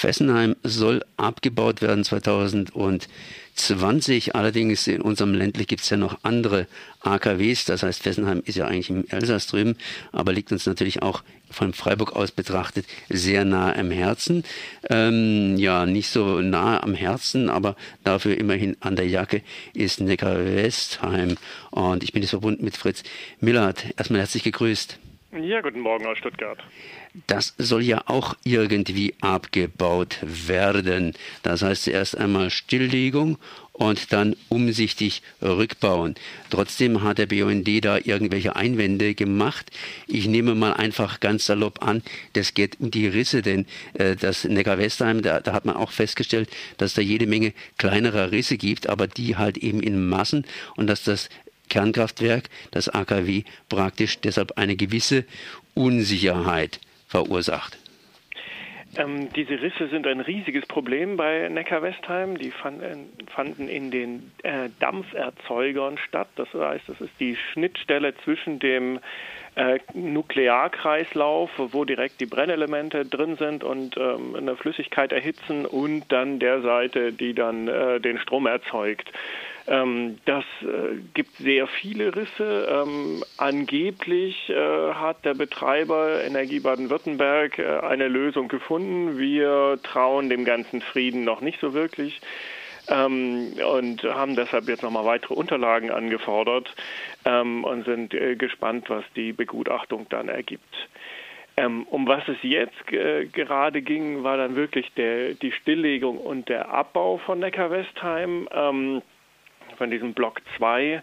Fessenheim soll abgebaut werden 2020. Allerdings in unserem ländlich gibt es ja noch andere AKWs. Das heißt, Fessenheim ist ja eigentlich im Elsass drüben, aber liegt uns natürlich auch von Freiburg aus betrachtet sehr nah am Herzen. Ähm, ja, nicht so nah am Herzen, aber dafür immerhin an der Jacke ist Neckar-Westheim. Und ich bin jetzt verbunden mit Fritz Millert. Erstmal herzlich gegrüßt. Ja, guten Morgen aus Stuttgart. Das soll ja auch irgendwie abgebaut werden. Das heißt zuerst einmal Stilllegung und dann umsichtig rückbauen. Trotzdem hat der BUND da irgendwelche Einwände gemacht. Ich nehme mal einfach ganz salopp an, das geht um die Risse, denn äh, das Neckar-Westheim, da, da hat man auch festgestellt, dass da jede Menge kleinerer Risse gibt, aber die halt eben in Massen und dass das Kernkraftwerk, das AKW, praktisch deshalb eine gewisse Unsicherheit verursacht. Ähm, diese Risse sind ein riesiges Problem bei Neckar-Westheim. Die fanden, fanden in den äh, Dampferzeugern statt. Das heißt, das ist die Schnittstelle zwischen dem äh, Nuklearkreislauf, wo direkt die Brennelemente drin sind und ähm, eine Flüssigkeit erhitzen und dann der Seite, die dann äh, den Strom erzeugt. Ähm, das äh, gibt sehr viele Risse. Ähm, angeblich äh, hat der Betreiber Energie Baden-Württemberg äh, eine Lösung gefunden. Wir trauen dem ganzen Frieden noch nicht so wirklich. Ähm, und haben deshalb jetzt nochmal weitere Unterlagen angefordert ähm, und sind äh, gespannt, was die Begutachtung dann ergibt. Ähm, um was es jetzt äh, gerade ging, war dann wirklich der, die Stilllegung und der Abbau von Neckar-Westheim. Von diesem Block 2.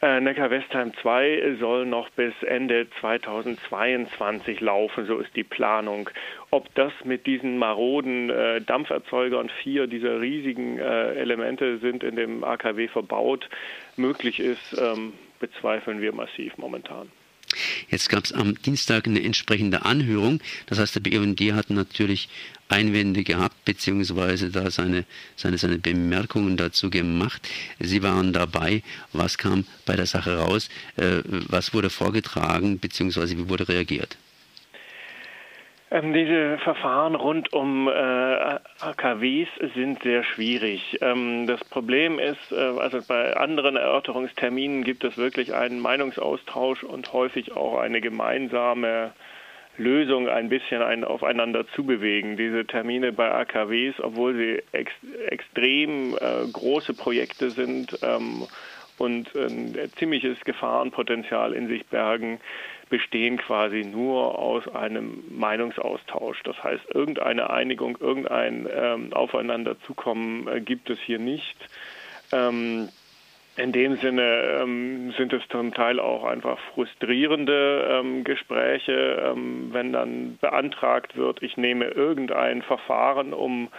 Äh, Neckar-Westheim 2 soll noch bis Ende 2022 laufen, so ist die Planung. Ob das mit diesen maroden äh, Dampferzeugern, vier dieser riesigen äh, Elemente sind in dem AKW verbaut, möglich ist, ähm, bezweifeln wir massiv momentan. Jetzt gab es am Dienstag eine entsprechende Anhörung. Das heißt, der BUND hat natürlich Einwände gehabt, beziehungsweise da seine, seine, seine Bemerkungen dazu gemacht. Sie waren dabei. Was kam bei der Sache raus? Äh, was wurde vorgetragen, beziehungsweise wie wurde reagiert? Ähm, diese Verfahren rund um äh, AKWs sind sehr schwierig. Ähm, das Problem ist, äh, also bei anderen Erörterungsterminen gibt es wirklich einen Meinungsaustausch und häufig auch eine gemeinsame Lösung ein bisschen ein, aufeinander zubewegen. Diese Termine bei AKWs, obwohl sie ex, extrem äh, große Projekte sind ähm, und ein ziemliches Gefahrenpotenzial in sich bergen, bestehen quasi nur aus einem Meinungsaustausch. Das heißt, irgendeine Einigung, irgendein ähm, Aufeinanderzukommen äh, gibt es hier nicht. Ähm, in dem Sinne ähm, sind es zum Teil auch einfach frustrierende ähm, Gespräche, ähm, wenn dann beantragt wird, ich nehme irgendein Verfahren, um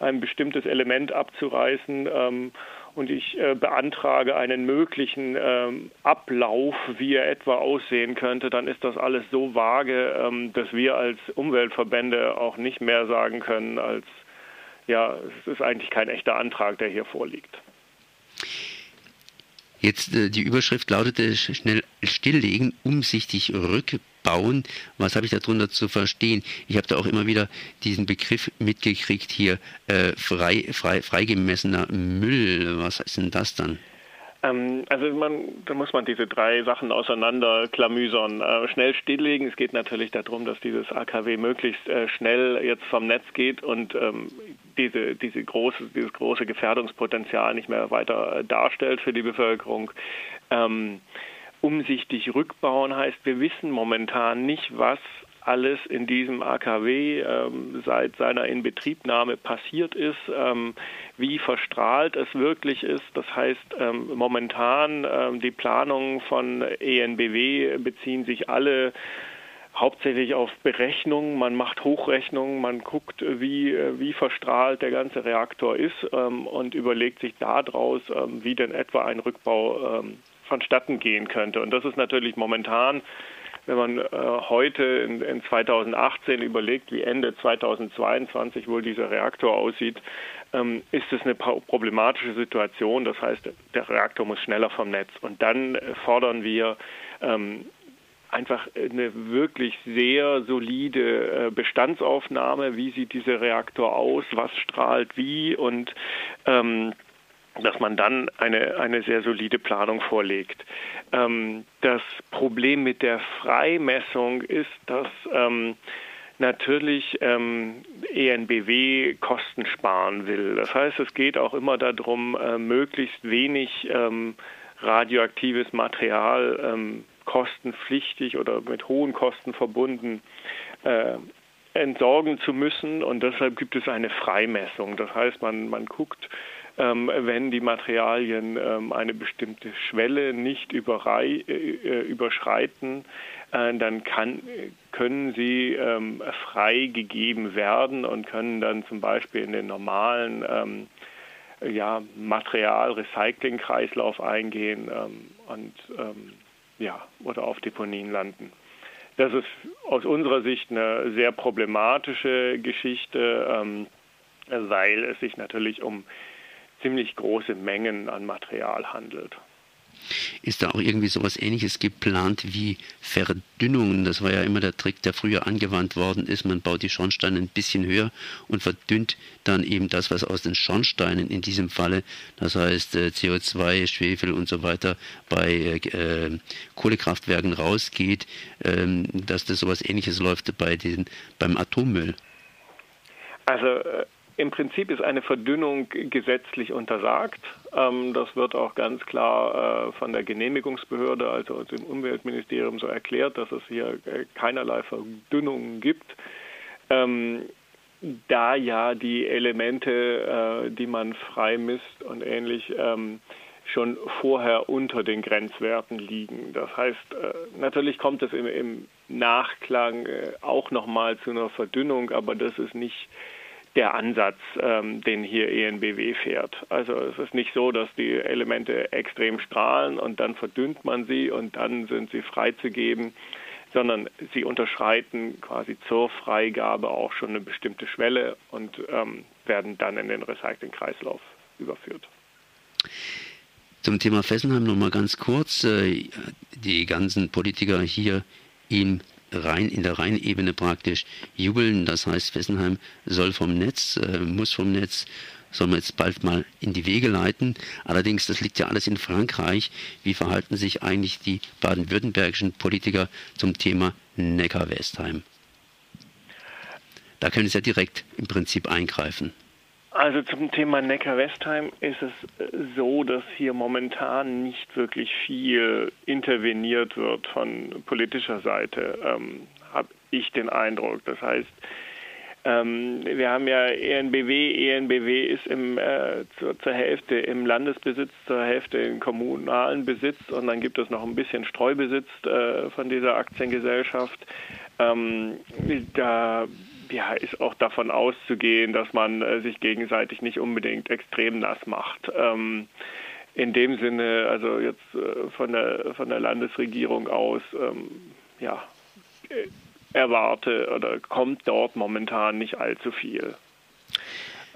ein bestimmtes Element abzureißen ähm, und ich äh, beantrage einen möglichen ähm, Ablauf, wie er etwa aussehen könnte, dann ist das alles so vage, ähm, dass wir als Umweltverbände auch nicht mehr sagen können, als ja, es ist eigentlich kein echter Antrag, der hier vorliegt. Jetzt äh, die Überschrift lautete schnell stilllegen, umsichtig rückbauen. Was habe ich darunter zu verstehen? Ich habe da auch immer wieder diesen Begriff mitgekriegt hier, äh, frei, frei, freigemessener Müll. Was ist denn das dann? Ähm, also man, da muss man diese drei Sachen auseinanderklamüsern. Äh, schnell stilllegen. Es geht natürlich darum, dass dieses AKW möglichst äh, schnell jetzt vom Netz geht und ähm, diese, diese große, dieses große Gefährdungspotenzial nicht mehr weiter äh, darstellt für die Bevölkerung. Ähm, umsichtig rückbauen heißt, wir wissen momentan nicht, was alles in diesem AKW ähm, seit seiner Inbetriebnahme passiert ist, ähm, wie verstrahlt es wirklich ist. Das heißt, ähm, momentan ähm, die Planungen von ENBW beziehen sich alle hauptsächlich auf Berechnungen. Man macht Hochrechnungen, man guckt, wie, wie verstrahlt der ganze Reaktor ist ähm, und überlegt sich daraus, ähm, wie denn etwa ein Rückbau ähm, vonstatten gehen könnte. Und das ist natürlich momentan wenn man äh, heute in, in, 2018 überlegt, wie Ende 2022 wohl dieser Reaktor aussieht, ähm, ist es eine problematische Situation. Das heißt, der Reaktor muss schneller vom Netz. Und dann fordern wir ähm, einfach eine wirklich sehr solide äh, Bestandsaufnahme. Wie sieht dieser Reaktor aus? Was strahlt wie? Und ähm, dass man dann eine, eine sehr solide Planung vorlegt. Ähm, das Problem mit der Freimessung ist, dass ähm, natürlich ähm, ENBW Kosten sparen will. Das heißt, es geht auch immer darum, äh, möglichst wenig ähm, radioaktives Material ähm, kostenpflichtig oder mit hohen Kosten verbunden äh, entsorgen zu müssen. Und deshalb gibt es eine Freimessung. Das heißt, man, man guckt, wenn die Materialien ähm, eine bestimmte Schwelle nicht überrei, äh, überschreiten, äh, dann kann, können sie ähm, freigegeben werden und können dann zum Beispiel in den normalen ähm, ja, Material-Recycling-Kreislauf eingehen ähm, und ähm, ja, oder auf Deponien landen. Das ist aus unserer Sicht eine sehr problematische Geschichte, ähm, weil es sich natürlich um ziemlich große Mengen an Material handelt. Ist da auch irgendwie sowas ähnliches geplant wie Verdünnungen? Das war ja immer der Trick, der früher angewandt worden ist. Man baut die Schornsteine ein bisschen höher und verdünnt dann eben das, was aus den Schornsteinen in diesem Falle, das heißt äh, CO2, Schwefel und so weiter, bei äh, Kohlekraftwerken rausgeht, ähm, dass das sowas ähnliches läuft bei den, beim Atommüll. Also äh, im Prinzip ist eine Verdünnung gesetzlich untersagt. Ähm, das wird auch ganz klar äh, von der Genehmigungsbehörde, also dem Umweltministerium, so erklärt, dass es hier äh, keinerlei Verdünnungen gibt. Ähm, da ja die Elemente, äh, die man frei misst und ähnlich, ähm, schon vorher unter den Grenzwerten liegen. Das heißt, natürlich kommt es im, Nachklang auch nochmal zu einer Verdünnung, aber das ist nicht der Ansatz, ähm, den hier ENBW fährt. Also es ist nicht so, dass die Elemente extrem strahlen und dann verdünnt man sie und dann sind sie freizugeben, sondern sie unterschreiten quasi zur Freigabe auch schon eine bestimmte Schwelle und ähm, werden dann in den Recyclingkreislauf überführt. Zum Thema Fessenheim noch mal ganz kurz. Äh, die ganzen Politiker hier im rein in der Rheinebene praktisch jubeln. Das heißt, Fessenheim soll vom Netz, äh, muss vom Netz, soll man jetzt bald mal in die Wege leiten. Allerdings, das liegt ja alles in Frankreich. Wie verhalten sich eigentlich die baden-württembergischen Politiker zum Thema Neckar-Westheim? Da können sie ja direkt im Prinzip eingreifen. Also zum Thema Neckar-Westheim ist es äh, so, dass hier momentan nicht wirklich viel interveniert wird von politischer Seite, ähm, habe ich den Eindruck. Das heißt, ähm, wir haben ja ENBW. ENBW ist im, äh, zur, zur, Hälfte im Landesbesitz, zur Hälfte im kommunalen Besitz und dann gibt es noch ein bisschen Streubesitz äh, von dieser Aktiengesellschaft. Ähm, da ja, ist auch davon auszugehen, dass man äh, sich gegenseitig nicht unbedingt extrem nass macht. Ähm, in dem Sinne, also jetzt äh, von, der, von der Landesregierung aus, ähm, ja, äh, erwarte oder kommt dort momentan nicht allzu viel.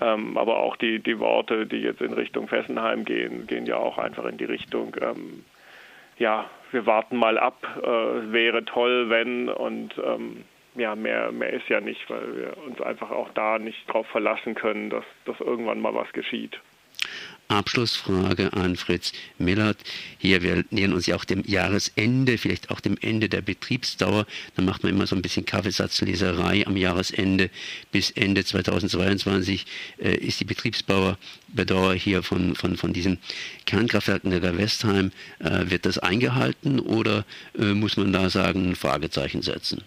Ähm, aber auch die, die Worte, die jetzt in Richtung Fessenheim gehen, gehen ja auch einfach in die Richtung, ähm, ja, wir warten mal ab, äh, wäre toll, wenn und ähm, ja, mehr, mehr ist ja nicht, weil wir uns einfach auch da nicht darauf verlassen können, dass, dass irgendwann mal was geschieht. Abschlussfrage an Fritz Millert. Hier, wir nähern uns ja auch dem Jahresende, vielleicht auch dem Ende der Betriebsdauer. Da macht man immer so ein bisschen Kaffeesatzleserei am Jahresende. Bis Ende 2022 äh, ist die Betriebsdauer hier von, von, von diesem Kernkraftwerk der Westheim. Äh, wird das eingehalten oder äh, muss man da sagen, ein Fragezeichen setzen?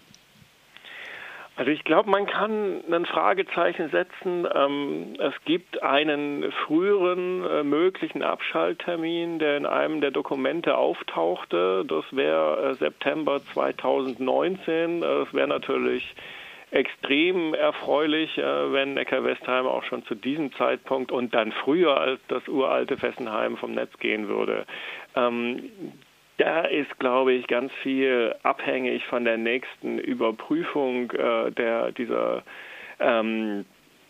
Also ich glaube, man kann ein Fragezeichen setzen. Ähm, es gibt einen früheren äh, möglichen Abschalttermin, der in einem der Dokumente auftauchte. Das wäre äh, September 2019. Das wäre natürlich extrem erfreulich, äh, wenn Neckar-Westheim auch schon zu diesem Zeitpunkt und dann früher als das uralte Fessenheim vom Netz gehen würde. Da ist, glaube ich, ganz viel abhängig von der nächsten Überprüfung äh, der, dieser ähm,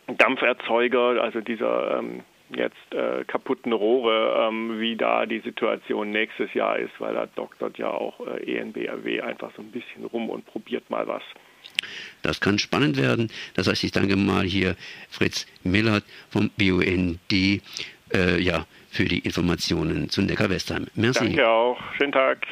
Dampferzeuger, also dieser ähm, jetzt äh, kaputten Rohre, ähm, wie da die Situation nächstes Jahr ist, weil da doktert ja auch äh, ENBRW einfach so ein bisschen rum und probiert mal was. Das kann spannend werden. Das heißt, ich danke mal hier Fritz Millert vom BUND äh, ja, für die Informationen zu Neckar-Westheim. Merci. Danke auch. Schönen Tag.